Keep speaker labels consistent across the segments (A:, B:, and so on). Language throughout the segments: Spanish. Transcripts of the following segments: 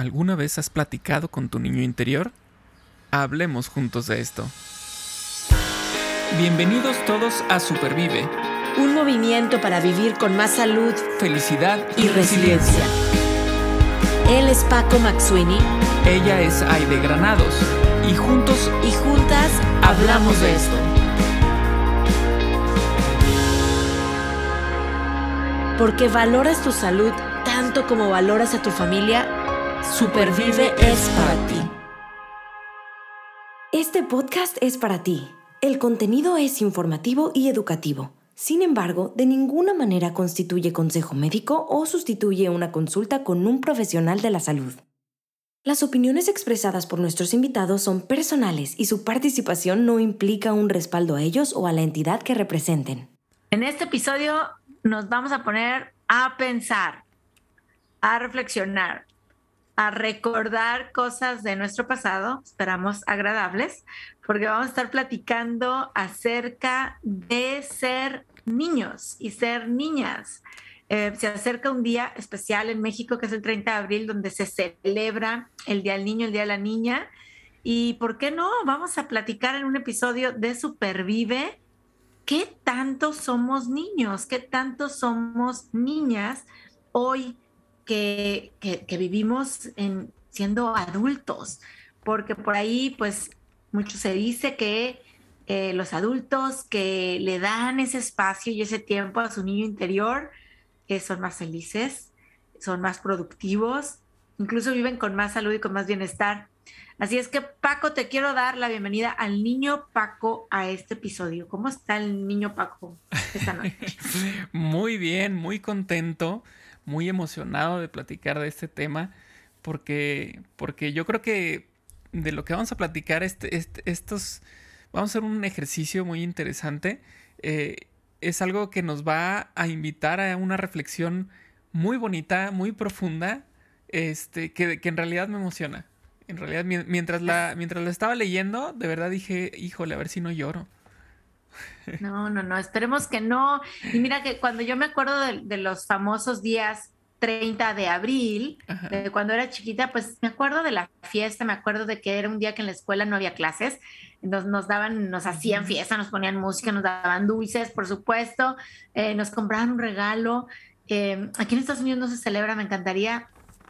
A: ¿Alguna vez has platicado con tu niño interior? Hablemos juntos de esto. Bienvenidos todos a Supervive.
B: Un movimiento para vivir con más salud,
A: felicidad
B: y, resiliencia. Él es Paco Maxuini.
A: Ella es Aide Granados. Y juntos
B: y juntas hablamos de esto. Porque valoras tu salud tanto como valoras a tu familia Supervive es para ti. Este podcast es para ti. El contenido es informativo y educativo. Sin embargo, de ninguna manera constituye consejo médico o sustituye una consulta con un profesional de la salud. Las opiniones expresadas por nuestros invitados son personales y su participación no implica un respaldo a ellos o a la entidad que representen.
C: En este episodio nos vamos a poner a pensar, a reflexionar, a recordar cosas de nuestro pasado, esperamos agradables, porque vamos a estar platicando acerca de ser niños y ser niñas. Eh, se acerca un día especial en México, que es el 30 de abril, donde se celebra el Día del Niño, el Día de la Niña. Y por qué no, vamos a platicar en un episodio de Supervive. ¿Qué tanto somos niños? ¿Qué tanto somos niñas hoy que, vivimos en, siendo adultos, porque por ahí pues mucho se dice que eh, los adultos que le dan ese espacio y ese tiempo a su niño interior eh, son más felices, son más productivos, incluso viven con más salud y con más bienestar. Así es que Paco, te quiero dar la bienvenida al niño Paco a este episodio. ¿Cómo está el niño Paco esta noche?
A: muy bien, muy contento muy emocionado de platicar de este tema porque, porque yo creo que de lo que vamos a platicar, este, este estos, vamos a hacer un ejercicio muy interesante. Eh, es algo que nos va a invitar a una reflexión muy bonita, muy profunda, este, que, que en realidad me emociona. En realidad, mientras la, mientras la estaba leyendo, de verdad dije, híjole, a ver si no lloro.
C: No, no, no, esperemos que no. Y mira que cuando yo me acuerdo de, los famosos días 30 de abril, de cuando era chiquita, pues me acuerdo de la fiesta, me acuerdo de que era un día que en la escuela no había clases, nos, nos daban, nos hacían fiesta, nos ponían música, nos daban dulces, por supuesto, eh, nos compraban un regalo. Eh, aquí en Estados Unidos no se celebra, me encantaría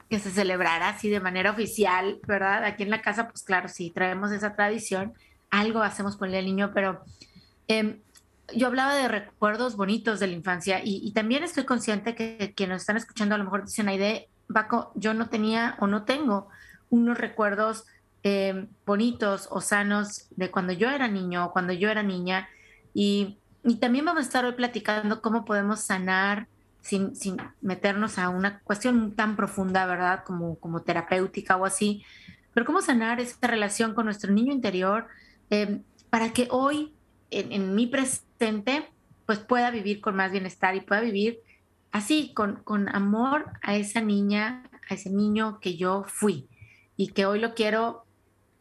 C: que se celebrara así de manera oficial, ¿verdad? Aquí en la casa, pues claro, sí, traemos esa tradición, algo hacemos por el niño, pero Em, yo hablaba de recuerdos bonitos de la infancia y, también estoy consciente que quienes están escuchando a lo mejor dicen, Aide, Baco, yo no tenía o no tengo unos recuerdos em, bonitos o sanos de cuando yo era niño o cuando yo era niña. Y, también vamos a estar hoy platicando cómo podemos sanar sin, meternos a una cuestión tan profunda, ¿verdad? Como, como terapéutica o así. Pero cómo sanar esta relación con nuestro niño interior em, para que hoy en, mi presente, pues pueda vivir con más bienestar y pueda vivir así, con, con amor a esa niña, a ese niño que yo fui y que hoy lo quiero,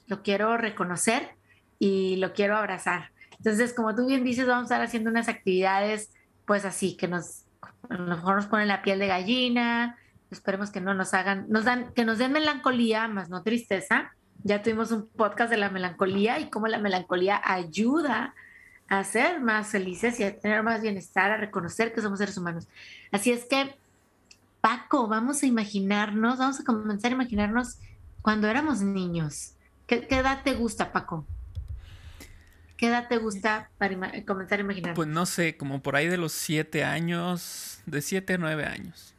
C: lo quiero reconocer y lo quiero abrazar. Entonces, como tú bien dices, vamos a estar haciendo unas actividades, pues así, que nos, a lo mejor nos ponen la piel de gallina, esperemos que no nos hagan, nos dan, que nos den melancolía, más no tristeza. Ya tuvimos un podcast de la melancolía y cómo la melancolía ayuda a ser más felices y a tener más bienestar, a reconocer que somos seres humanos. Así es que, Paco, vamos a imaginarnos, vamos a comenzar a imaginarnos cuando éramos niños. ¿Qué, edad te gusta, Paco? ¿Qué edad te gusta para comenzar a imaginar?
A: Pues no sé, como por ahí de los siete años, de siete a nueve años,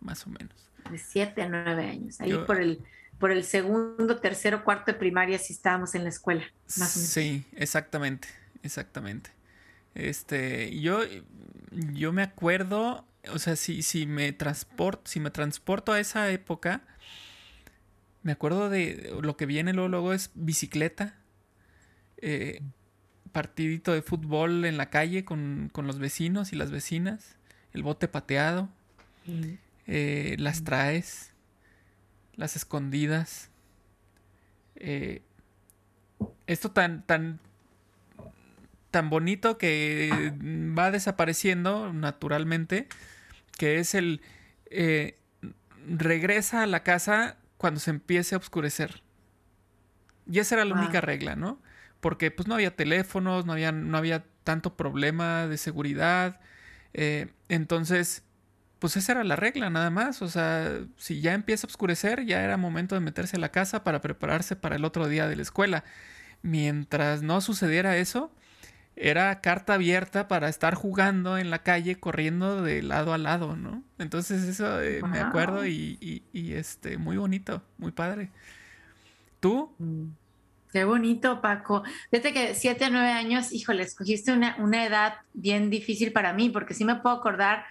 A: más o menos.
C: De siete a nueve años, ahí por el por el segundo, tercero, cuarto de primaria si estábamos en la escuela, más o menos.
A: Sí, exactamente exactamente. Este, yo, yo me acuerdo, o sea, si, si, me transporto, si me transporto a esa época, me acuerdo de lo que viene luego, luego es bicicleta, eh, partidito de fútbol en la calle con, los vecinos y las vecinas, el bote pateado, eh, las traes, las escondidas. Eh, esto tan, tan, tan bonito que va desapareciendo naturalmente, que es el... Eh, regresa a la casa cuando se empiece a oscurecer. Y esa era la única regla, ¿no? Porque pues no había teléfonos, no había, no había tanto problema de seguridad. Eh, entonces, pues esa era la regla, nada más. O sea, si ya empieza a oscurecer, ya era momento de meterse a la casa para prepararse para el otro día de la escuela. Mientras no sucediera eso, era carta abierta para estar jugando en la calle, corriendo de lado a lado, ¿no? Entonces eso eh, me acuerdo y, este, muy bonito, muy padre. ¿Tú? Mm,
C: qué bonito, Paco. Desde que siete a nueve años, híjole, escogiste una, una edad bien difícil para mí, porque sí me puedo acordar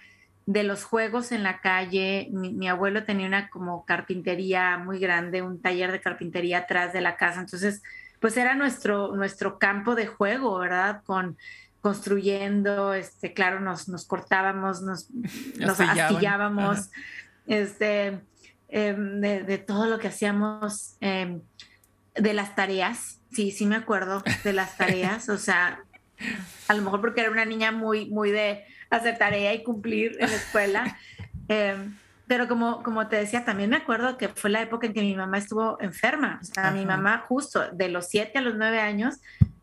C: de los juegos en la calle. Mi, mi, abuelo tenía una como carpintería muy grande, un taller de carpintería atrás de la casa. Entonces, pues era nuestro, nuestro campo de juego, ¿verdad? Con construyendo, este, claro, nos, nos cortábamos, nos, nos astillábamos, este, em, de, todo lo que hacíamos, em, de las tareas, sí, sí me acuerdo de las tareas, o sea, a lo mejor porque era una niña muy, muy de hacer tarea y cumplir en la escuela. Em, pero como, como te decía, también me acuerdo que fue la época en que mi mamá estuvo enferma. O sea, mi mamá justo de los siete a los nueve años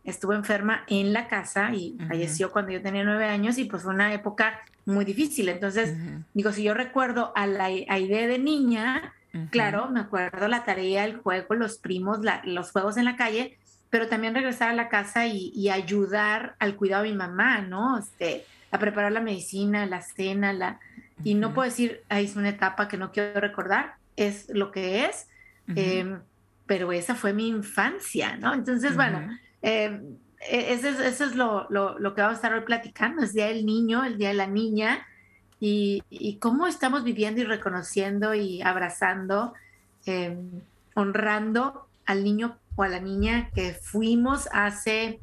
C: estuvo enferma en la casa y falleció cuando yo tenía nueve años y pues fue una época muy difícil. Entonces, digo, si yo recuerdo a la idea de niña, claro, me acuerdo la tarea, el juego, los primos, los juegos en la calle, pero también regresar a la casa y, y, ayudar al cuidado de mi mamá, ¿no? Este, a preparar la medicina, la cena, la y no puedo decir, ahí es una etapa que no quiero recordar, es lo que es, em, pero esa fue mi infancia, ¿no? Entonces, bueno, em, e, eso, es, lo, que vamos a estar hoy platicando, es Día del Niño, el Día de la Niña, y, cómo estamos viviendo y reconociendo y abrazando, em, honrando al niño o a la niña que fuimos hace,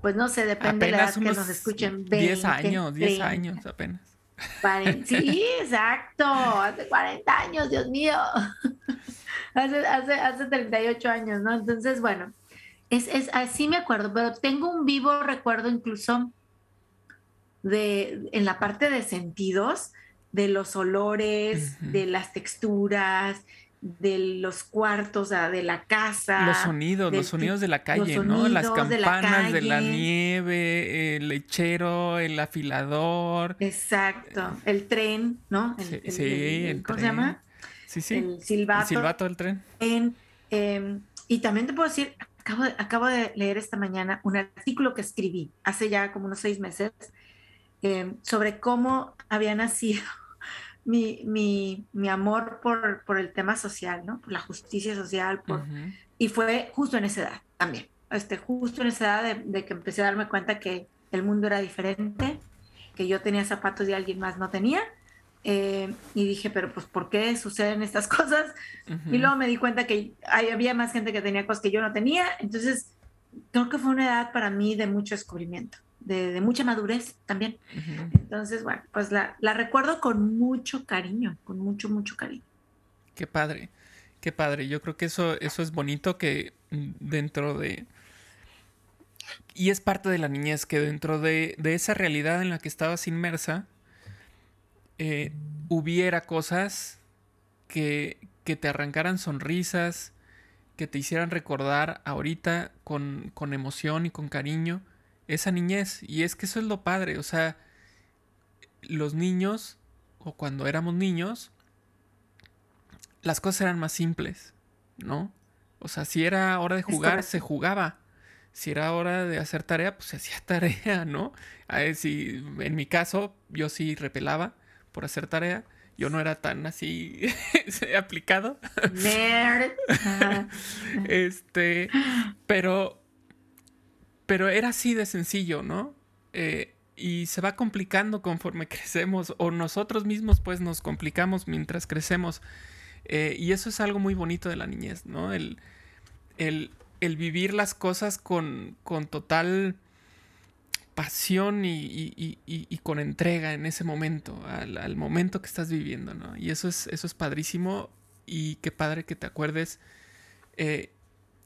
C: pues no sé, depende de la edad que nos escuchen.
A: 10 años, 10 años apenas.
C: Sí, exacto, hace 40 años, Dios mío. hace, hace, hace 38 años, ¿no? Entonces, bueno, es, es, así me acuerdo, pero tengo un vivo recuerdo incluso de, en la parte de sentidos, de los olores, de las texturas, de los cuartos, de la casa.
A: Los sonidos, los sonidos de la calle, ¿no? Las campanas de la, nieve, el lechero, el afilador.
C: Exacto, el tren, ¿no?
A: sí,
C: ¿Cómo se llama?
A: Sí, sí.
C: El silbato.
A: El silbato del tren.
C: Em, y también te puedo decir, acabo de, acabo de leer esta mañana un artículo que escribí hace ya como unos seis meses em, sobre cómo había nacido mi, mi, mi amor por, por, el tema social, ¿no? Por la justicia social, por, y fue justo en esa edad también, este, justo en esa edad de, que empecé a darme cuenta que el mundo era diferente, que yo tenía zapatos y alguien más no tenía, eh, y dije, pero pues, ¿por qué suceden estas cosas? Y luego me di cuenta que había más gente que tenía cosas que yo no tenía, entonces creo que fue una edad para mí de mucho descubrimiento de, mucha madurez también. Entonces, bueno, pues la, recuerdo con mucho cariño, con mucho, mucho cariño.
A: Qué padre, qué padre. Yo creo que eso, eso es bonito que dentro de... Y es parte de la niñez, que dentro de, esa realidad en la que estabas inmersa, eh, hubiera cosas que, que te arrancaran sonrisas, que te hicieran recordar ahorita con, con emoción y con cariño esa niñez. Y es que eso es lo padre, o sea, los niños, o cuando éramos niños, las cosas eran más simples, ¿no? O sea, si era hora de jugar, se jugaba. Si era hora de hacer tarea, pues se hacía tarea, ¿no? A ver, si, en mi caso, yo sí repelaba por hacer tarea. Yo no era tan así aplicado. Este, pero pero era así de sencillo, ¿no? Eh, y se va complicando conforme crecemos, o nosotros mismos pues nos complicamos mientras crecemos. Eh, y eso es algo muy bonito de la niñez, ¿no? El, el, vivir las cosas con, con total pasión y, con entrega en ese momento, al, momento que estás viviendo, ¿no? Y eso es, eso es padrísimo y qué padre que te acuerdes eh,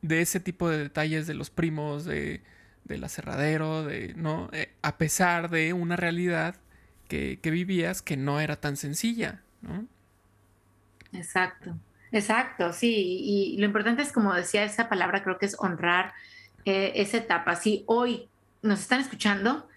A: de ese tipo de detalles de los primos, de del aserradero, de, ¿no? Eh, a pesar de una realidad que, vivías que no era tan sencilla, ¿no?
C: Exacto. Exacto, sí, y, lo importante es, como decía esa palabra, creo que es honrar eh, esa etapa. Si hoy nos están escuchando,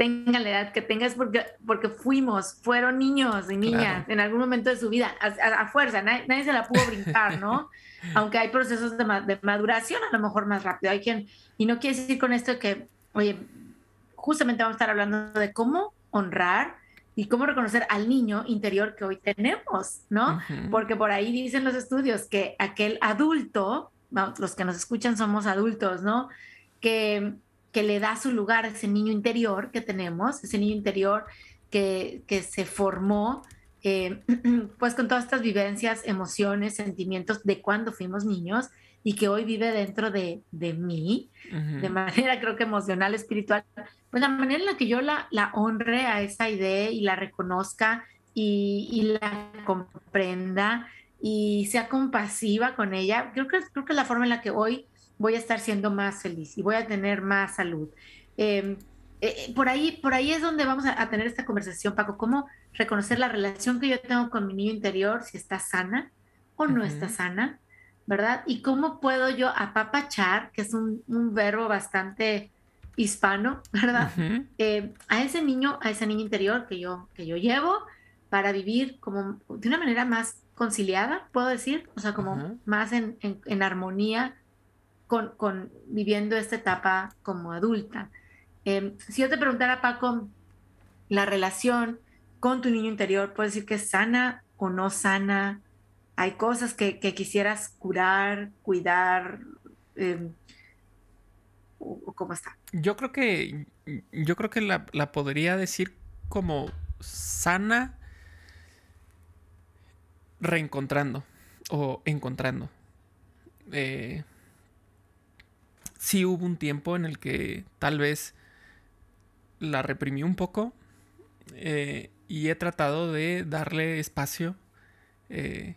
C: tengan la edad que tengas porque, porque fuimos, fueron niños y niñas en algún momento de su vida, a, fuerza, nadie, se la pudo brincar, ¿no? Aunque hay procesos de, de, maduración a lo mejor más rápido. Hay quien, y no quiere decir con esto que, oye, justamente vamos a estar hablando de cómo honrar y cómo reconocer al niño interior que hoy tenemos, ¿no? Porque por ahí dicen los estudios que aquel adulto, los que nos escuchan somos adultos, ¿no? Que, que le da su lugar a ese niño interior que tenemos, ese niño interior que, que se formó, eh, pues con todas estas vivencias, emociones, sentimientos de cuando fuimos niños y que hoy vive dentro de, de mí, de manera creo que emocional, espiritual, pues la manera en la que yo la, la honre a esa idea y la reconozca y, y, la comprenda y sea compasiva con ella, creo que, creo que es la forma en la que hoy voy a estar siendo más feliz y voy a tener más salud. Em, eh, eh, por, ahí, por ahí es donde vamos a, tener esta conversación, Paco, cómo reconocer la relación que yo tengo con mi niño interior, si está sana o no está sana, ¿verdad? Y cómo puedo yo apapachar, que es un, un verbo bastante hispano, ¿verdad? Eh, a ese niño, a ese niño interior que yo, que yo llevo para vivir como de una manera más conciliada, puedo decir, o sea, como más en, en, armonía con, viviendo esta etapa como adulta. Em, si yo te preguntara, Paco, la relación con tu niño interior, ¿puedes decir que es sana o no sana? hay cosas que, quisieras curar, cuidar, em, cómo está.
A: Yo creo que, yo creo que la, podría decir como sana reencontrando o encontrando. Eh, sí hubo un tiempo en el que tal vez la reprimí un poco eh, y he tratado de darle espacio eh,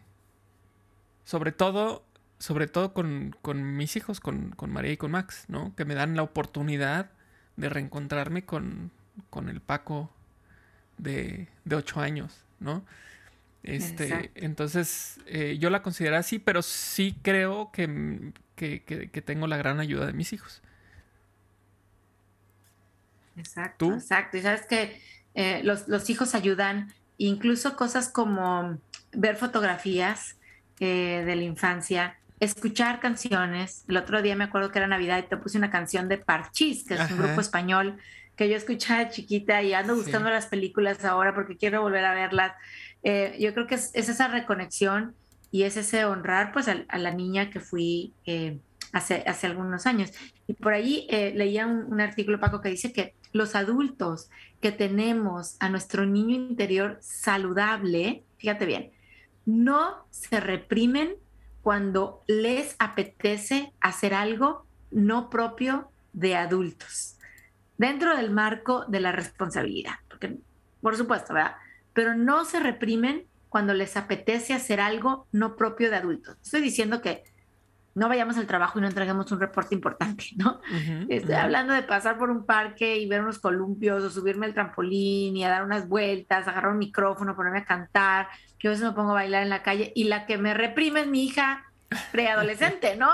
A: sobre todo, sobre todo con, mis hijos, con, María y con Max, ¿no? Que me dan la oportunidad de reencontrarme con, el Paco de, de ocho años, ¿no? Este, entonces, eh, yo la considero así, pero sí creo que, que, tengo la gran ayuda de mis hijos.
C: Exacto, exacto. Y sabes que eh, los, los, hijos ayudan, incluso cosas como ver fotografías, eh, de la infancia, escuchar canciones. El otro día me acuerdo que era Navidad y te puse una canción de Parchís, que es un grupo español que yo escuchaba chiquita y ando buscando las películas ahora porque quiero volver a verlas. Eh, yo creo que es, esa reconexión y es ese honrar pues a, la niña que fui eh, hace, hace algunos años. Y por ahí leía un, un, artículo, Paco, que dice que los adultos que tenemos a nuestro niño interior saludable, fíjate bien, no se reprimen cuando les apetece hacer algo no propio de adultos, dentro del marco de la responsabilidad, porque por supuesto, ¿verdad? Pero no se reprimen cuando les apetece hacer algo no propio de adultos. Estoy diciendo que no vayamos al trabajo y no entreguemos un reporte importante, ¿no? Estoy hablando de pasar por un parque y ver unos columpios o subirme al trampolín y a dar unas vueltas, agarrar un micrófono, ponerme a cantar, que a veces me pongo a bailar en la calle y la que me reprime es mi hija preadolescente, ¿no?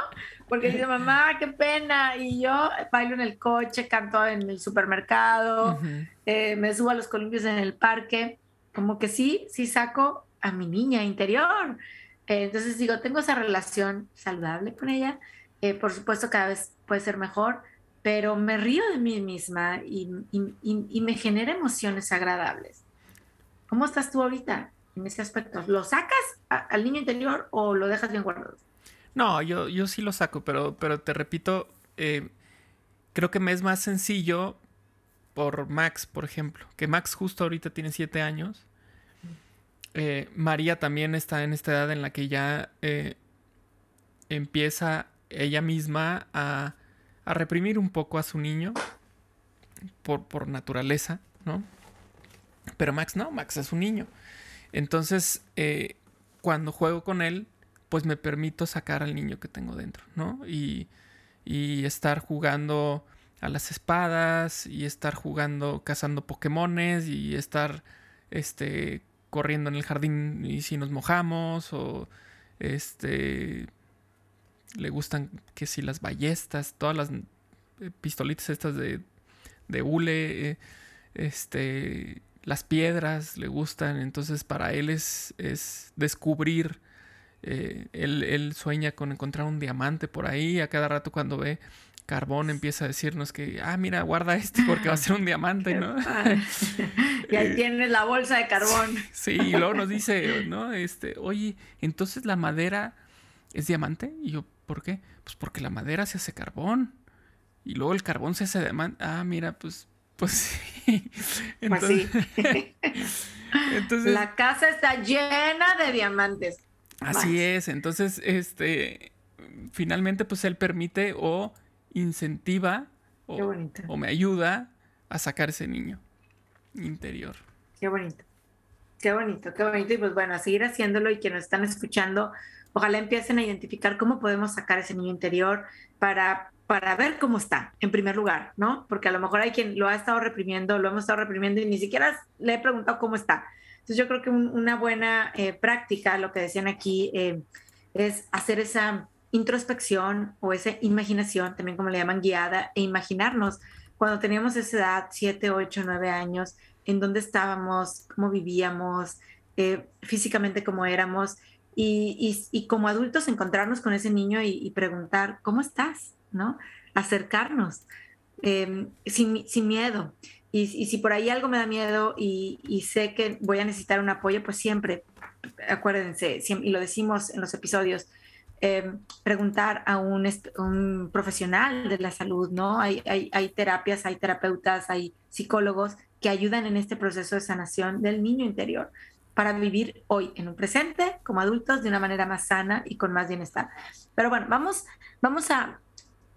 C: Porque dice, mamá, qué pena. Y yo bailo en el coche, canto en el supermercado, eh, me subo a los columpios en el parque. Como que sí, sí saco a mi niña interior. Eh, entonces digo, tengo esa relación saludable con ella. Eh, por supuesto, cada vez puede ser mejor, pero me río de mí misma y, me genera emociones agradables. ¿Cómo estás tú ahorita en ese aspecto? ¿Lo sacas al niño interior o lo dejas bien guardado?
A: No, yo, yo sí lo saco, pero, pero te repito, eh, creo que me es más sencillo por Max, por ejemplo, que Max justo ahorita tiene siete años eh, María también está en esta edad en la que ya eh, empieza ella misma a, reprimir un poco a su niño por, por naturaleza, ¿no? Pero Max no, Max es un niño. Entonces, eh, cuando juego con él, pues me permito sacar al niño que tengo dentro, ¿no? Y, y estar jugando a las espadas y estar jugando cazando Pokémones y estar este corriendo en el jardín y si nos mojamos o Este. Le gustan que si las ballestas, todas las eh, pistolitas estas de, de hule, este, las piedras le gustan. Entonces para él es, es descubrir. Eh, él, él, sueña con encontrar un diamante por ahí. A cada rato cuando ve carbón empieza a decirnos que, ah, mira, guarda este porque va a ser un diamante, ¿no?
C: y ahí tienes la bolsa de carbón.
A: sí, y luego nos dice, ¿no? Este, oye, entonces la madera es diamante. Y yo, ¿por qué? Pues porque la madera se hace carbón. Y luego el carbón se hace diamante. Ah, mira, pues, pues sí.
C: pues sí. entonces, la casa está llena de diamantes.
A: Así es. Entonces, este, finalmente, pues él permite o incentiva o, me ayuda a sacar ese niño interior.
C: Qué bonito. Qué bonito, qué bonito. Y pues bueno, a seguir haciéndolo y quienes están escuchando, ojalá empiecen a identificar cómo podemos sacar ese niño interior para, para ver cómo está, en primer lugar, ¿no? Porque a lo mejor hay quien lo ha estado reprimiendo, lo hemos estado reprimiendo y ni siquiera le he preguntado cómo está. Entonces yo creo que una buena eh, práctica, lo que decían aquí, eh, es hacer esa introspección o esa imaginación, también como le llaman guiada, e imaginarnos cuando teníamos esa edad, 7, 8, 9 años, en dónde estábamos, cómo vivíamos, eh, físicamente cómo éramos, y, como adultos encontrarnos con ese niño y, preguntar, ¿cómo estás? ¿No? Acercarnos em, sin, sin, miedo. Y, si por ahí algo me da miedo y, sé que voy a necesitar un apoyo, pues siempre, acuérdense, y lo decimos en los episodios, Em, preguntar a un, un, profesional de la salud, ¿no? Hay, hay, hay, terapias, hay terapeutas, hay psicólogos que ayudan en este proceso de sanación del niño interior para vivir hoy en un presente como adultos de una manera más sana y con más bienestar. Pero bueno, vamos, vamos a,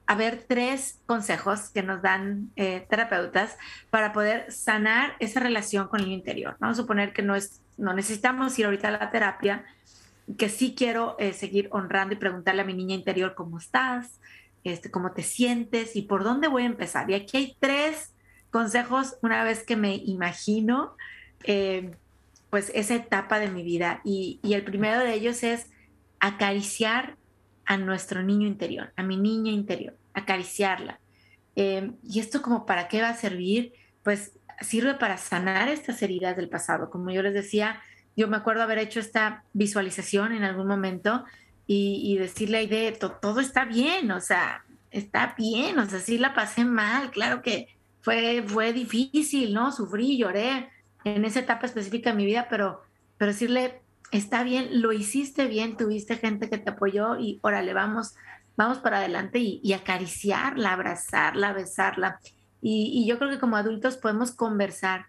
C: a ver tres consejos que nos dan eh, terapeutas para poder sanar esa relación con el interior. Vamos a suponer que no, es, no necesitamos ir ahorita a la terapia, que sí quiero eh, seguir honrando y preguntarle a mi niña interior cómo estás, este, cómo te sientes y por dónde voy a empezar. Y aquí hay tres consejos una vez que me imagino eh, pues esa etapa de mi vida. Y, el primero de ellos es acariciar a nuestro niño interior, a mi niña interior, acariciarla. Eh, y esto como para qué va a servir, pues sirve para sanar estas heridas del pasado. Como yo les decía, yo me acuerdo haber hecho esta visualización en algún momento y, decirle a Aide, todo está bien, o sea, está bien, o sea, sí la pasé mal, claro que fue, fue difícil, ¿no? Sufrí, lloré en esa etapa específica de mi vida, pero, pero decirle, está bien, lo hiciste bien, tuviste gente que te apoyó y órale, vamos, vamos para adelante y, acariciarla, abrazarla, besarla. Y, yo creo que como adultos podemos conversar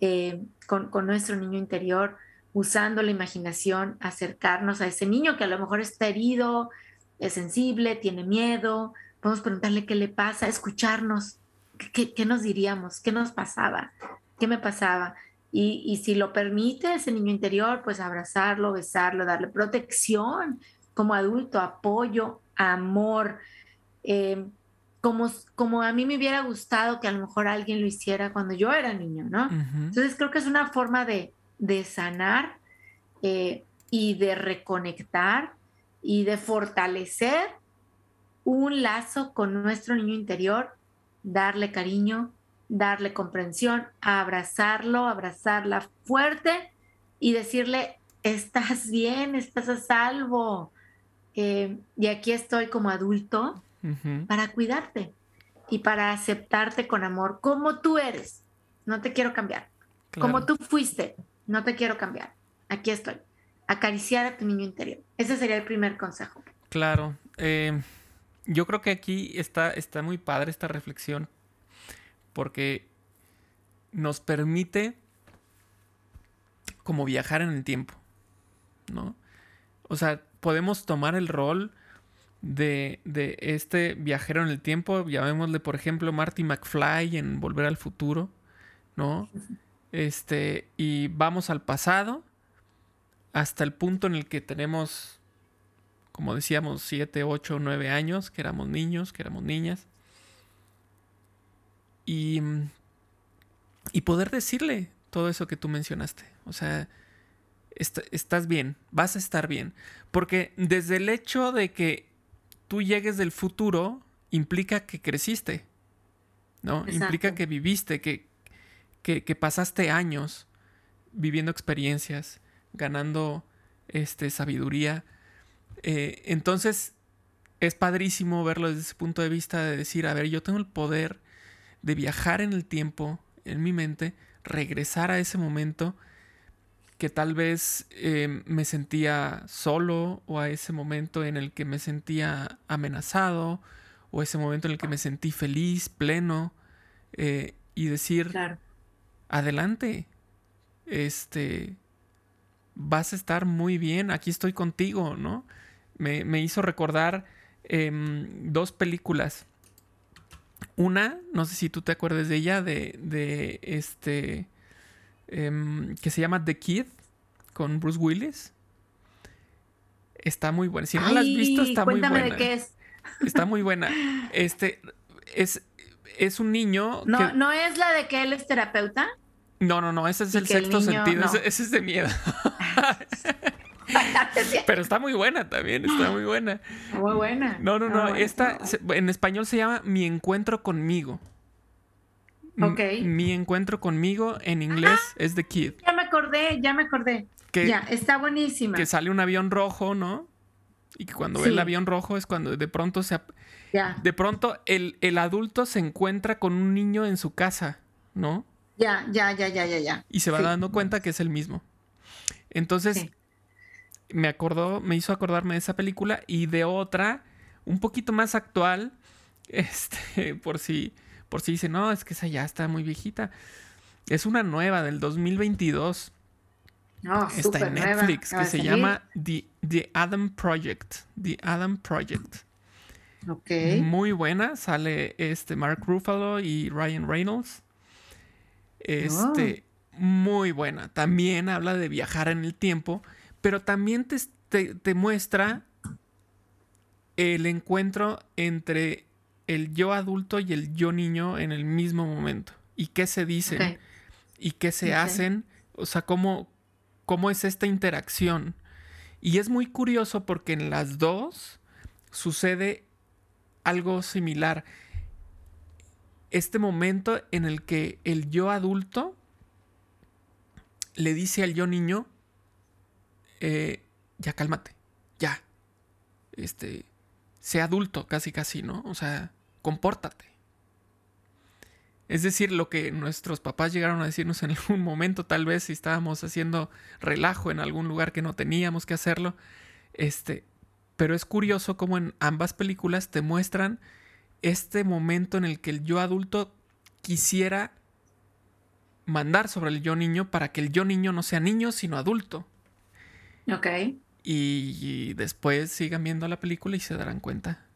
C: eh, con, con, nuestro niño interior, usando la imaginación, acercarnos a ese niño que a lo mejor está herido, es sensible, tiene miedo, podemos preguntarle qué le pasa, escucharnos, qué, qué nos diríamos, qué nos pasaba, qué me pasaba. Y, y, si lo permite ese niño interior, pues abrazarlo, besarlo, darle protección como adulto, apoyo, amor, eh, como, como a mí me hubiera gustado que a lo mejor alguien lo hiciera cuando yo era niño, ¿no? Entonces creo que es una forma de, de sanar eh, y de reconectar y de fortalecer un lazo con nuestro niño interior, darle cariño, darle comprensión, abrazarlo, abrazarla fuerte y decirle, estás bien, estás a salvo. Eh, y aquí estoy como adulto para cuidarte y para aceptarte con amor como tú eres. No te quiero cambiar. Como tú fuiste, no te quiero cambiar, aquí estoy. Acariciar a tu niño interior. Ese sería el primer consejo.
A: Claro. Eh, yo creo que aquí está, está muy padre esta reflexión porque nos permite como viajar en el tiempo, ¿no? O sea, podemos tomar el rol de, de, este viajero en el tiempo, llamémosle por ejemplo Marty McFly en Volver al Futuro, ¿no? Este, y vamos al pasado hasta el punto en el que tenemos, como decíamos, 7, 8, 9 años, que éramos niños, que éramos niñas. Y, y poder decirle todo eso que tú mencionaste. O sea, estás bien, vas a estar bien. Porque desde el hecho de que tú llegues del futuro, implica que creciste, ¿no? Implica que viviste, que, que, pasaste años viviendo experiencias, ganando este, sabiduría. Eh, entonces, es padrísimo verlo desde ese punto de vista de decir, a ver, yo tengo el poder de viajar en el tiempo, en mi mente, regresar a ese momento que tal vez eh, me sentía solo o a ese momento en el que me sentía amenazado o ese momento en el que me sentí feliz, pleno eh, y decir, adelante, este, vas a estar muy bien, aquí estoy contigo, ¿no? Me, me hizo recordar em, dos películas. Una, no sé si tú te acuerdas de ella, de, de este, em, que se llama The Kid, con Bruce Willis. Está muy buena. Si no la has visto, está muy buena. De qué es. Está muy buena. Este es, es un niño.
C: No, ¿No es la de que él es terapeuta?
A: No, no, no, ese es el sexto sentido. Ese, es de miedo. Pero está muy buena también, está muy buena.
C: Muy buena.
A: No, no, no. Esta en español se llama Mi encuentro conmigo.
C: Ok.
A: Mi encuentro conmigo en inglés es The Kid.
C: Ya me acordé, ya me acordé. ya, está buenísima.
A: Que sale un avión rojo, ¿no? Y que cuando ve el avión rojo es cuando de pronto se... Ya. De pronto el, el adulto se encuentra con un niño en su casa, ¿no?
C: Ya, ya, ya, ya, ya, ya.
A: Y se va dando cuenta que es el mismo. Entonces, me acordó, me hizo acordarme de esa película y de otra, un poquito más actual, este, por si, por si dice, no, es que esa ya está muy viejita. Es una nueva del 2022. está en Netflix, que se llama The, The, Adam Project. The Adam Project.
C: Ok.
A: Muy buena. Sale este Mark Ruffalo y Ryan Reynolds. Este, muy buena. También habla de viajar en el tiempo, pero también te, muestra el encuentro entre el yo adulto y el yo niño en el mismo momento. Y qué se dicen y qué se hacen. O sea, cómo, cómo es esta interacción. Y es muy curioso porque en las dos sucede algo similar este momento en el que el yo adulto le dice al yo niño, eh, ya cálmate, ya, este, sé adulto, casi casi, ¿no? O sea, compórtate. Es decir, lo que nuestros papás llegaron a decirnos en algún momento, tal vez si estábamos haciendo relajo en algún lugar que no teníamos que hacerlo, este, pero es curioso cómo en ambas películas te muestran este momento en el que el yo adulto quisiera mandar sobre el yo niño para que el yo niño no sea niño, sino adulto.
C: Ok.
A: Y, después sigan viendo la película y se darán cuenta.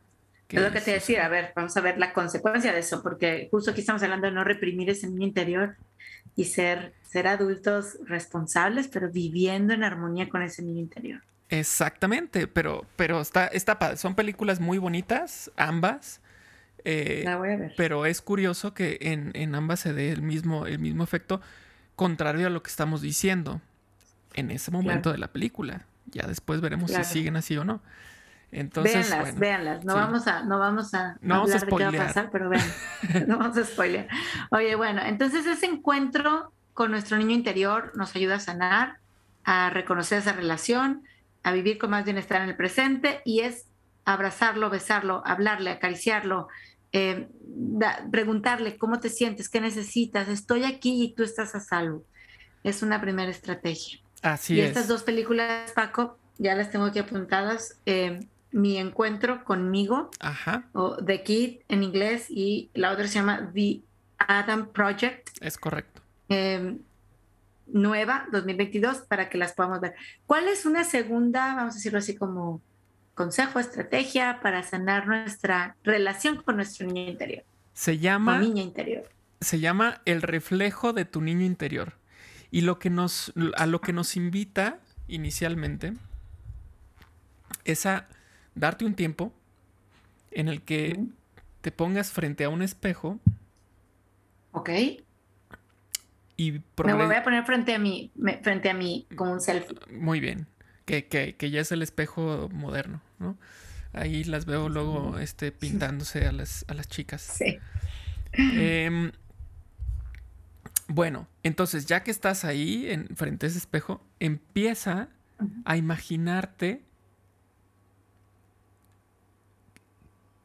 C: es lo que te decía, a ver, vamos a ver la consecuencia de eso, porque justo aquí estamos hablando de no reprimir ese niño interior y ser, ser adultos responsables, pero viviendo en armonía con ese niño interior.
A: Exactamente, pero, pero está, está, son películas muy bonitas, ambas. Eh, pero es curioso que en, ambas se dé el mismo, el mismo efecto, contrario a lo que estamos diciendo en ese momento de la película. Ya después veremos si siguen así o no. Entonces,
C: véanlas, véanlas. No vamos a, no vamos a hablar de qué va a pasar, pero vean, no vamos a spoilear. Oye, bueno, entonces ese encuentro con nuestro niño interior nos ayuda a sanar, a reconocer esa relación, a vivir con más bienestar en el presente y es abrazarlo, besarlo, hablarle, acariciarlo, eh, preguntarle cómo te sientes, qué necesitas, estoy aquí y tú estás a salvo. Es una primera estrategia.
A: Así
C: y estas dos películas, Paco, ya las tengo aquí apuntadas. Eh, Mi encuentro conmigo, o The Kid en inglés, y la otra se llama The Adam Project.
A: Es correcto.
C: Eh, nueva, 2022, para que las podamos ver. ¿Cuál es una segunda, vamos a decirlo así como consejo, estrategia para sanar nuestra relación con nuestro niño interior.
A: Se llama...
C: niña interior.
A: Se llama el reflejo de tu niño interior. Y lo que nos, a lo que nos invita inicialmente es a darte un tiempo en el que te pongas frente a un espejo.
C: Ok.
A: Y
C: me voy a poner frente a mí, frente a mí como un selfie.
A: Muy bien. Que, que, que ya es el espejo moderno, ¿no? Ahí las veo luego este, pintándose a las, a las chicas. Sí. Em, bueno, entonces ya que estás ahí en, frente a ese espejo, empieza a imaginarte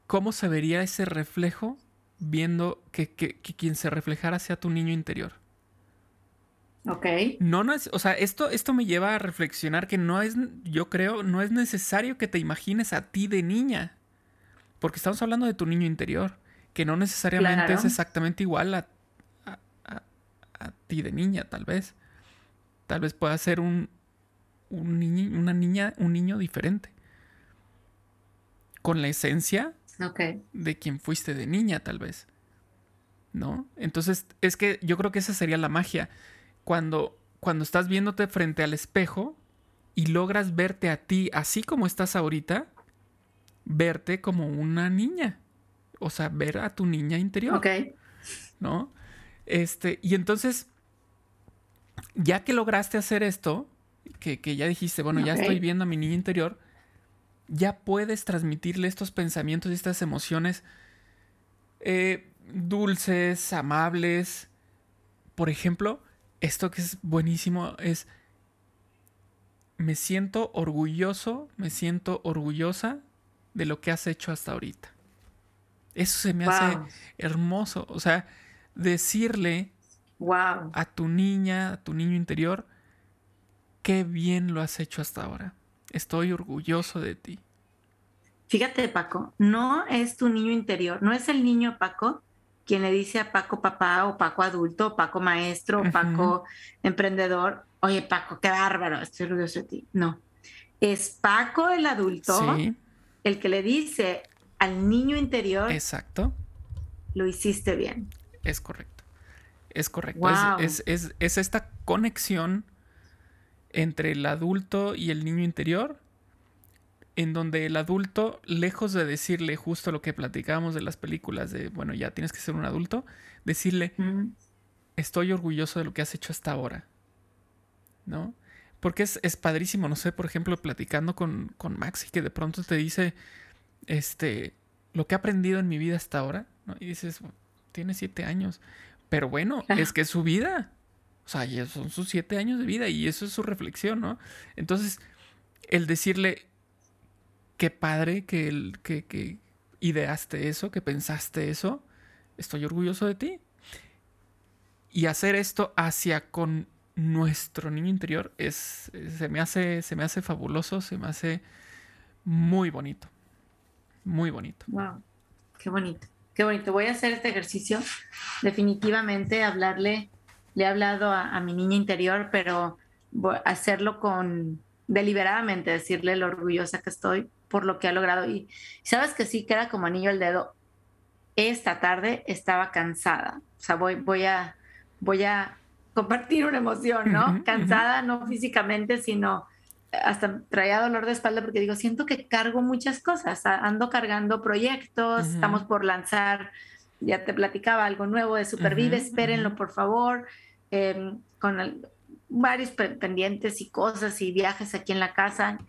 A: cómo se vería ese reflejo viendo que, que, quien se reflejara sea tu niño interior.
C: Ok.
A: No, no es, o sea, esto, esto me lleva a reflexionar que no es, yo creo, no es necesario que te imagines a ti de niña. Porque estamos hablando de tu niño interior, que no necesariamente es exactamente igual a, a, ti de niña, tal vez. Tal vez pueda ser un, un niño, una niña, un niño diferente. Con la esencia de quien fuiste de niña, tal vez. ¿No? Entonces, es que yo creo que esa sería la magia cuando, cuando estás viéndote frente al espejo y logras verte a ti así como estás ahorita, verte como una niña. O sea, ver a tu niña interior.
C: Ok.
A: ¿No? Este, y entonces, ya que lograste hacer esto, que, ya dijiste, bueno, ya estoy viendo a mi niña interior, ya puedes transmitirle estos pensamientos y estas emociones eh, dulces, amables. Por ejemplo, esto que es buenísimo es, me siento orgulloso, me siento orgullosa de lo que has hecho hasta ahorita. Eso se me hace hermoso. O sea, decirle a tu niña, a tu niño interior, qué bien lo has hecho hasta ahora. Estoy orgulloso de ti.
C: Fíjate, Paco, no es tu niño interior, no es el niño Paco quien le dice a Paco papá o Paco adulto, o Paco maestro, o Paco emprendedor, oye Paco, qué bárbaro, estoy orgulloso de ti. No, es Paco el adulto el que le dice al niño interior,
A: exacto,
C: lo hiciste bien.
A: Es correcto, es correcto. Es, es esta conexión entre el adulto y el niño interior en donde el adulto, lejos de decirle justo lo que platicábamos de las películas de, bueno, ya tienes que ser un adulto, decirle, estoy orgulloso de lo que has hecho hasta ahora. ¿No? Porque es, es padrísimo, no sé, por ejemplo, platicando con, con Maxi, que de pronto te dice, este, lo que he aprendido en mi vida hasta ahora, ¿no? Y dices, tiene siete años, pero bueno, es que es su vida. O sea, son sus siete años de vida y eso es su reflexión, ¿no? Entonces, el decirle, qué padre que, el, que, ideaste eso, que pensaste eso. Estoy orgulloso de ti. Y hacer esto hacia con nuestro niño interior es, se, me hace, se me hace fabuloso, se me hace muy bonito. Muy bonito.
C: Wow, qué bonito, qué bonito. Voy a hacer este ejercicio. Definitivamente hablarle, le he hablado a, a mi niña interior, pero hacerlo con deliberadamente, decirle lo orgullosa que estoy por lo que ha logrado. Y sabes que sí, queda como anillo el dedo. Esta tarde estaba cansada. O sea, voy, voy, a, voy a compartir una emoción, ¿no? Cansada, no físicamente, sino hasta traía dolor de espalda porque digo, siento que cargo muchas cosas. Ando cargando proyectos, estamos por lanzar, ya te platicaba algo nuevo de Supervive, espérenlo por favor, em, con varios pendientes y cosas y viajes aquí en la casa.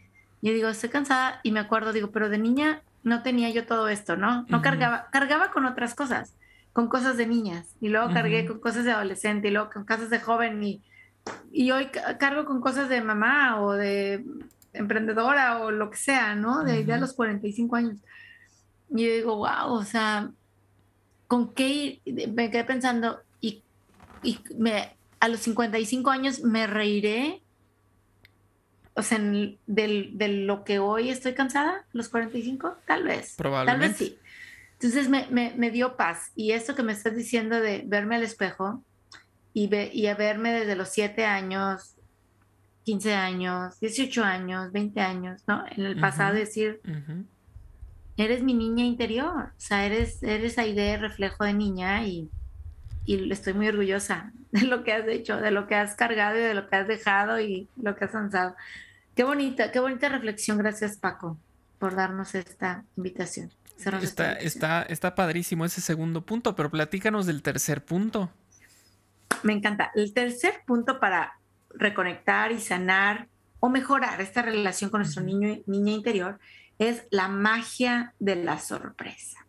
C: Yo digo, estoy cansada y me acuerdo, digo, pero de niña no tenía yo todo esto, ¿no? No cargaba, cargaba con otras cosas, con cosas de niñas y luego cargué con cosas de adolescente y luego con cosas de joven y, y hoy cargo con cosas de mamá o de emprendedora o lo que sea, ¿no? De ya los 45 años. Y yo digo, wow, o sea, ¿con qué? Me quedé pensando y, y me, a los 55 años me reiré o sea, de lo que hoy estoy cansada, los 45, tal vez.
A: Probablemente.
C: Tal vez sí. Entonces me, me, me dio paz. Y esto que me estás diciendo de verme al espejo y, ve, y a verme desde los 7 años, 15 años, 18 años, 20 años, ¿no? En el pasado decir, eres mi niña interior, o sea, eres, eres ahí de reflejo de niña y, y estoy muy orgullosa de lo que has hecho, de lo que has cargado y de lo que has dejado y lo que has avanzado. Qué bonita, qué bonita reflexión. Gracias, Paco, por darnos esta invitación.
A: Está, está, está padrísimo ese segundo punto, pero platícanos del tercer punto.
C: Me encanta. El tercer punto para reconectar y sanar o mejorar esta relación con nuestro niño niña interior es la magia de la sorpresa.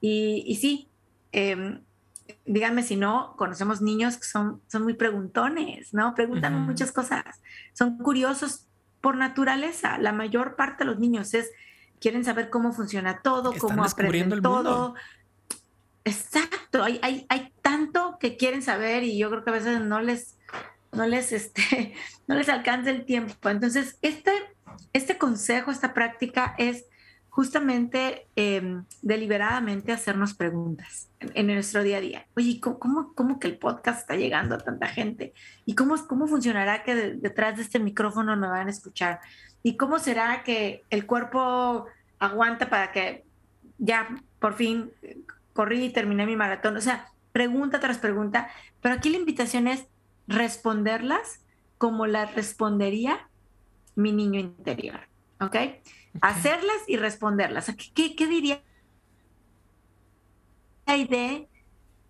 C: Y, sí, eh, díganme si no, conocemos niños que son, son muy preguntones, ¿no? Preguntan muchas cosas, son curiosos por naturaleza. La mayor parte de los niños es, quieren saber cómo funciona todo, cómo aprenden todo. Exacto, hay, hay, hay tanto que quieren saber y yo creo que a veces no les, no les, este, no les alcanza el tiempo. Entonces, este, este consejo, esta práctica es justamente em, deliberadamente hacernos preguntas en, nuestro día a día. Oye, ¿cómo, ¿cómo, que el podcast está llegando a tanta gente? ¿Y cómo, cómo funcionará que detrás de este micrófono me van a escuchar? ¿Y cómo será que el cuerpo aguanta para que ya por fin corrí y terminé mi maratón? O sea, pregunta tras pregunta, pero aquí la invitación es responderlas como las respondería mi niño interior, ¿ok? Hacerlas y responderlas. ¿Qué, qué diría de,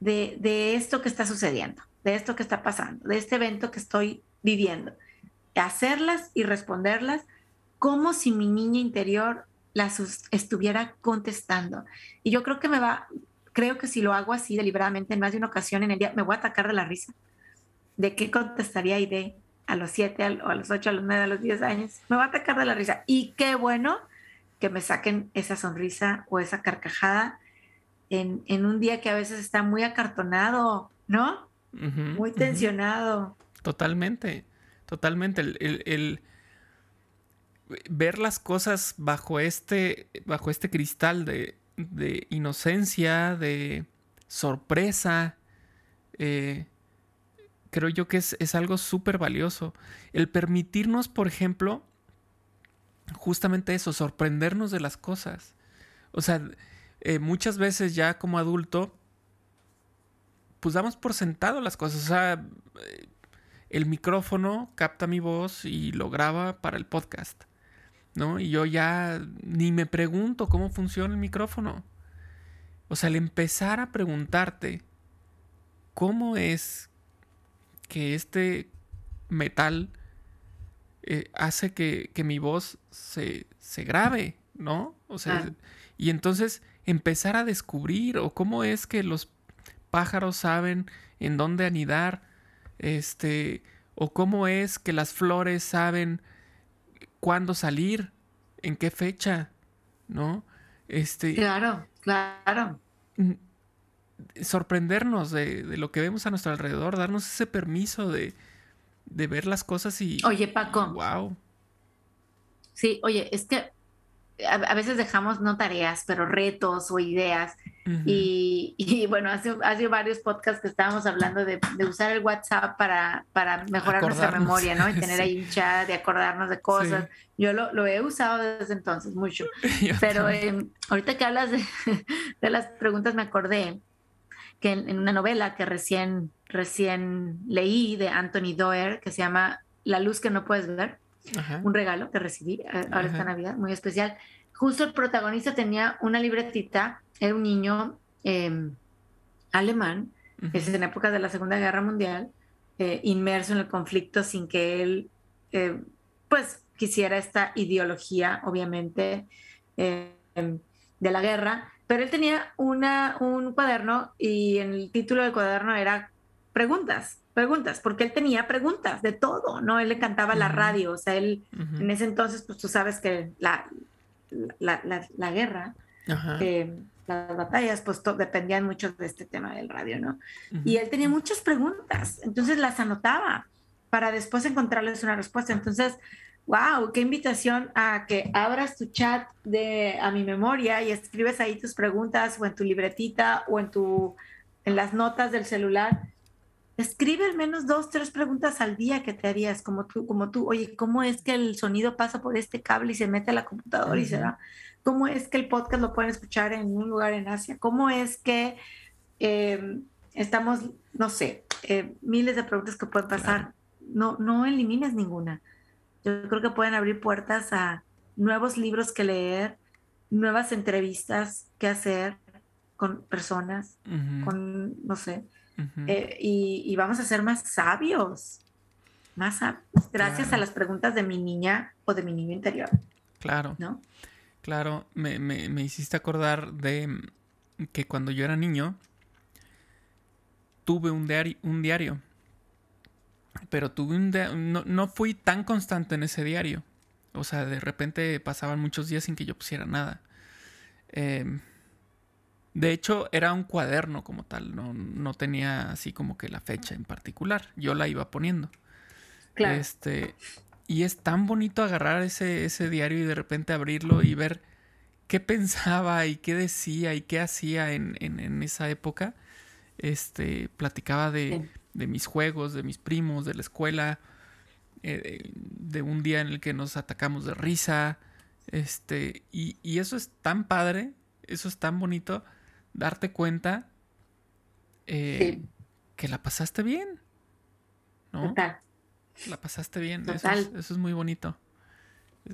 C: de, de esto que está sucediendo, de esto que está pasando, de este evento que estoy viviendo? Hacerlas y responderlas como si mi niña interior las estuviera contestando. Y yo creo que me va, creo que si lo hago así deliberadamente en más de una ocasión en el día, me voy a atacar de la risa. ¿De qué contestaría de a los 7 o a los 8, a los 9, a los 10 años, me va a atacar de la risa. Y qué bueno que me saquen esa sonrisa o esa carcajada en, en un día que a veces está muy acartonado, ¿no? muy tensionado.
A: Totalmente, totalmente. El, el, ver las cosas bajo este, bajo este cristal de, de inocencia, de sorpresa, eh, creo yo que es, algo súper valioso. El permitirnos, por ejemplo, justamente eso, sorprendernos de las cosas. O sea, eh, muchas veces ya como adulto, pues damos por sentado las cosas. O sea, el micrófono capta mi voz y lo graba para el podcast. ¿No? Y yo ya ni me pregunto cómo funciona el micrófono. O sea, al empezar a preguntarte cómo es que este metal eh, hace que, mi voz se, se, grabe, ¿no? O sea, y entonces empezar a descubrir o cómo es que los pájaros saben en dónde anidar, este, o cómo es que las flores saben cuándo salir, en qué fecha, ¿no? Este,
C: claro, claro
A: sorprendernos de, lo que vemos a nuestro alrededor, darnos ese permiso de, ver las cosas y...
C: Oye, Paco.
A: Wow.
C: Sí, oye, es que a, veces dejamos no tareas, pero retos o ideas. y, bueno, hace, hace varios podcasts que estábamos hablando de, usar el WhatsApp para, para mejorar nuestra memoria, ¿no? Y tener ahí un chat, de acordarnos de cosas. Yo lo, he usado desde entonces mucho. pero em, ahorita que hablas de, de las preguntas me acordé que en, una novela que recién, recién leí de Anthony Doerr, que se llama La luz que no puedes ver, un regalo que recibí eh, ahora esta Navidad, muy especial. Justo el protagonista tenía una libretita, era un niño em, alemán, es en época de la Segunda Guerra Mundial, eh, inmerso en el conflicto sin que él, eh, pues, quisiera esta ideología, obviamente, em, de la guerra, pero él tenía una, un cuaderno y en el título del cuaderno era preguntas, preguntas, porque él tenía preguntas de todo, ¿no? Él le cantaba la radio, o sea, él en ese entonces, pues tú sabes que la, la, la, guerra, eh, las batallas, pues dependían mucho de este tema del radio, ¿no? Y él tenía muchas preguntas, entonces las anotaba para después encontrarles una respuesta. Entonces, wow, qué invitación a que abras tu chat de a mi memoria y escribes ahí tus preguntas o en tu libretita o en tu en las notas del celular. Escribe al menos dos, tres preguntas al día que te harías, como tú, como tú, oye, ¿cómo es que el sonido pasa por este cable y se mete a la computadora y se da? ¿Cómo es que el podcast lo pueden escuchar en un lugar en Asia? ¿Cómo es que em, estamos, no sé, eh, miles de preguntas que pueden pasar? No, no elimines ninguna yo creo que pueden abrir puertas a nuevos libros que leer, nuevas entrevistas que hacer con personas, con, no sé, eh, y, vamos a ser más sabios, más gracias a las preguntas de mi niña o de mi niño interior.
A: Claro. ¿No? Claro, me, me hiciste acordar de que cuando yo era niño, tuve un diario, un diario pero tuve un no, no fui tan constante en ese diario. O sea, de repente pasaban muchos días sin que yo pusiera nada. Em, de hecho, era un cuaderno como tal, no, no, tenía así como que la fecha en particular. Yo la iba poniendo. Claro. Este, y es tan bonito agarrar ese, ese diario y de repente abrirlo y ver qué pensaba y qué decía y qué hacía en, en, esa época. Este, platicaba de, de, mis juegos, de mis primos, de la escuela, eh, de un día en el que nos atacamos de risa. Este, y, y, eso es tan padre, eso es tan bonito, darte cuenta eh, que la pasaste bien. ¿no? Total. La pasaste bien, Total. Eso, es, muy bonito.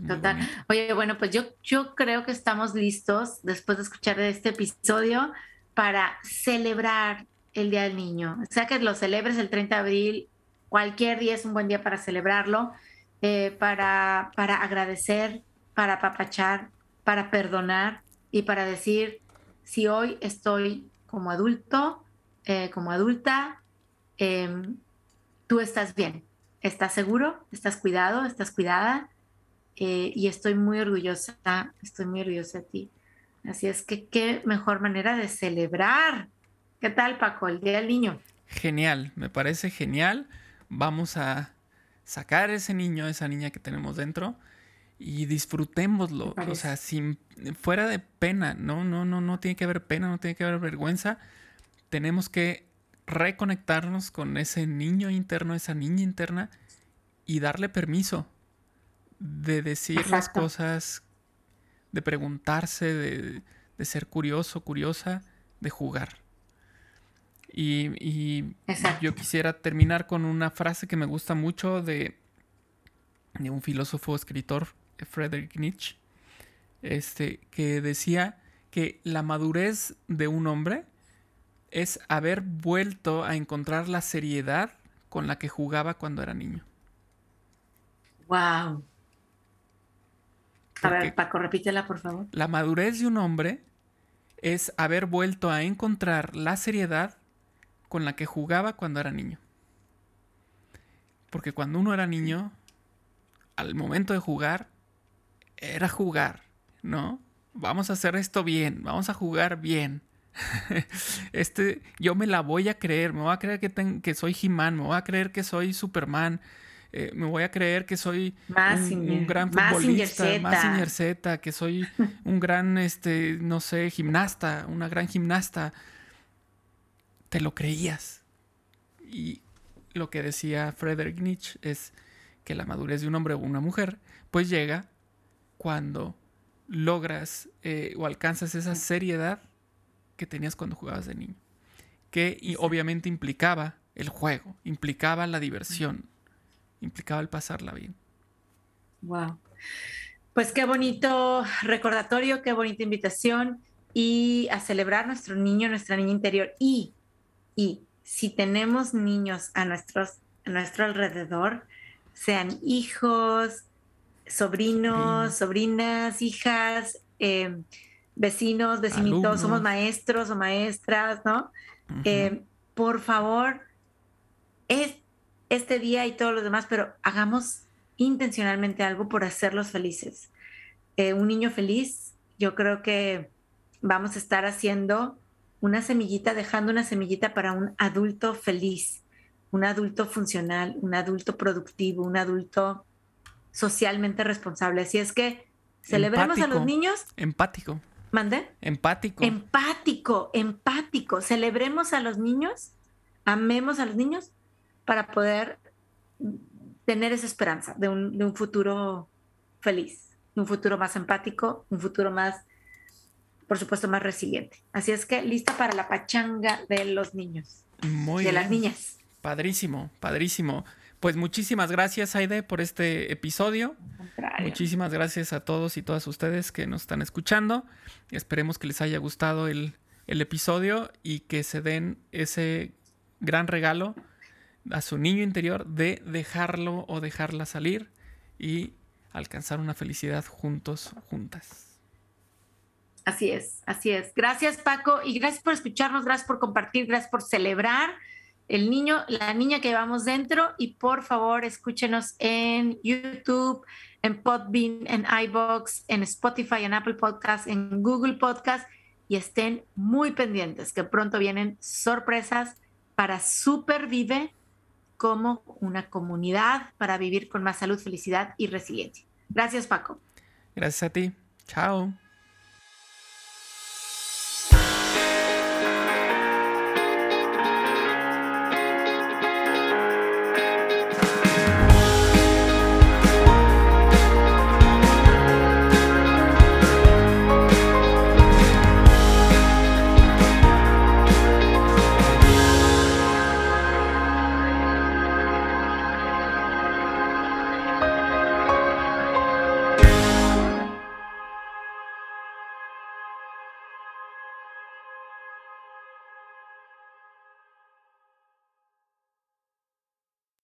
C: Total. Oye, bueno, pues yo, yo creo que estamos listos después de escuchar este episodio para celebrar el Día del Niño. Sea que lo celebres el 30 de abril, cualquier día es un buen día para celebrarlo, eh, para, para agradecer, para apapachar, para perdonar y para decir, si hoy estoy como adulto, eh, como adulta, em, tú estás bien, estás seguro, estás cuidado, estás cuidada eh, y estoy muy orgullosa, estoy muy orgullosa de ti. Así es que qué mejor manera de celebrar. ¿Qué tal, Paco, el Día del Niño?
A: Genial, me parece genial. Vamos a sacar ese niño, esa niña que tenemos dentro y disfrutémoslo. O sea, sin fuera de pena, no, no, no, no tiene que haber pena, no tiene que haber vergüenza. Tenemos que reconectarnos con ese niño interno, esa niña interna y darle permiso de decir las cosas, de preguntarse, de, ser curioso, curiosa, de jugar. Y, yo quisiera terminar con una frase que me gusta mucho de, de un filósofo escritor Friedrich Nietzsche, este, que decía que la madurez de un hombre es haber vuelto a encontrar la seriedad con la que jugaba cuando era niño.
C: Wow. A ver, Paco, repítela, por favor.
A: La madurez de un hombre es haber vuelto a encontrar la seriedad con la que jugaba cuando era niño. Porque cuando uno era niño, al momento de jugar, era jugar, ¿no? Vamos a hacer esto bien, vamos a jugar bien. este, yo me la voy a creer, me voy a creer que, que soy He-Man, me voy a creer que soy Superman, eh, me voy a creer que soy un, gran futbolista, Z, que soy un gran, este, no sé, gimnasta, una gran gimnasta. Te lo creías. Y lo que decía Friedrich Nietzsche es que la madurez de un hombre o una mujer, pues llega cuando logras eh, o alcanzas esa seriedad que tenías cuando jugabas de niño. Que y obviamente implicaba el juego, implicaba la diversión, implicaba el pasarla bien.
C: Wow. Pues qué bonito recordatorio, qué bonita invitación y a celebrar nuestro niño, nuestra niña interior. Y, y si tenemos niños a, nuestros, a nuestro alrededor, sean hijos, sobrinos, sobrinas, hijas, eh, vecinos, vecinitos, somos maestros o maestras, ¿no? Eh, por favor, es este día y todos los demás, pero hagamos intencionalmente algo por hacerlos felices. Eh, un niño feliz, yo creo que vamos a estar haciendo una semillita, dejando una semillita para un adulto feliz, un adulto funcional, un adulto productivo, un adulto socialmente responsable. Así es que celebremos a los niños.
A: Empático.
C: ¿Mande?
A: Empático.
C: Empático, empático. Celebremos a los niños, amemos a los niños para poder tener esa esperanza de un, de un futuro feliz, un futuro más empático, un futuro más, por supuesto, más resiliente. Así es que lista para la pachanga de los niños. Muy de las niñas.
A: Padrísimo, padrísimo. Pues muchísimas gracias, Aide, por este episodio. Muchísimas gracias a todos y todas ustedes que nos están escuchando. Esperemos que les haya gustado el, episodio y que se den ese gran regalo a su niño interior de dejarlo o dejarla salir y alcanzar una felicidad juntos, juntas.
C: Así es, así es. Gracias Paco y gracias por escucharnos, gracias por compartir, gracias por celebrar el niño, la niña que llevamos dentro y por favor escúchenos en YouTube, en Podbean, en iBox, en Spotify, en Apple Podcast, en Google Podcast y estén muy pendientes que pronto vienen sorpresas para Supervive como una comunidad para vivir con más salud, felicidad y resiliencia. Gracias Paco.
A: Gracias a ti. Chao.